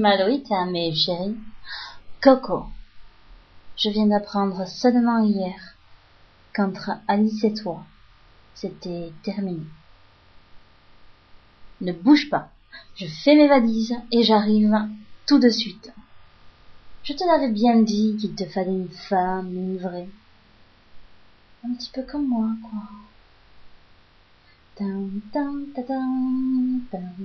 Maloïta, mes chéris. Coco. Je viens d'apprendre seulement hier qu'entre Alice et toi, c'était terminé. Ne bouge pas. Je fais mes valises et j'arrive tout de suite. Je te l'avais bien dit qu'il te fallait une femme, une vraie. Un petit peu comme moi, quoi.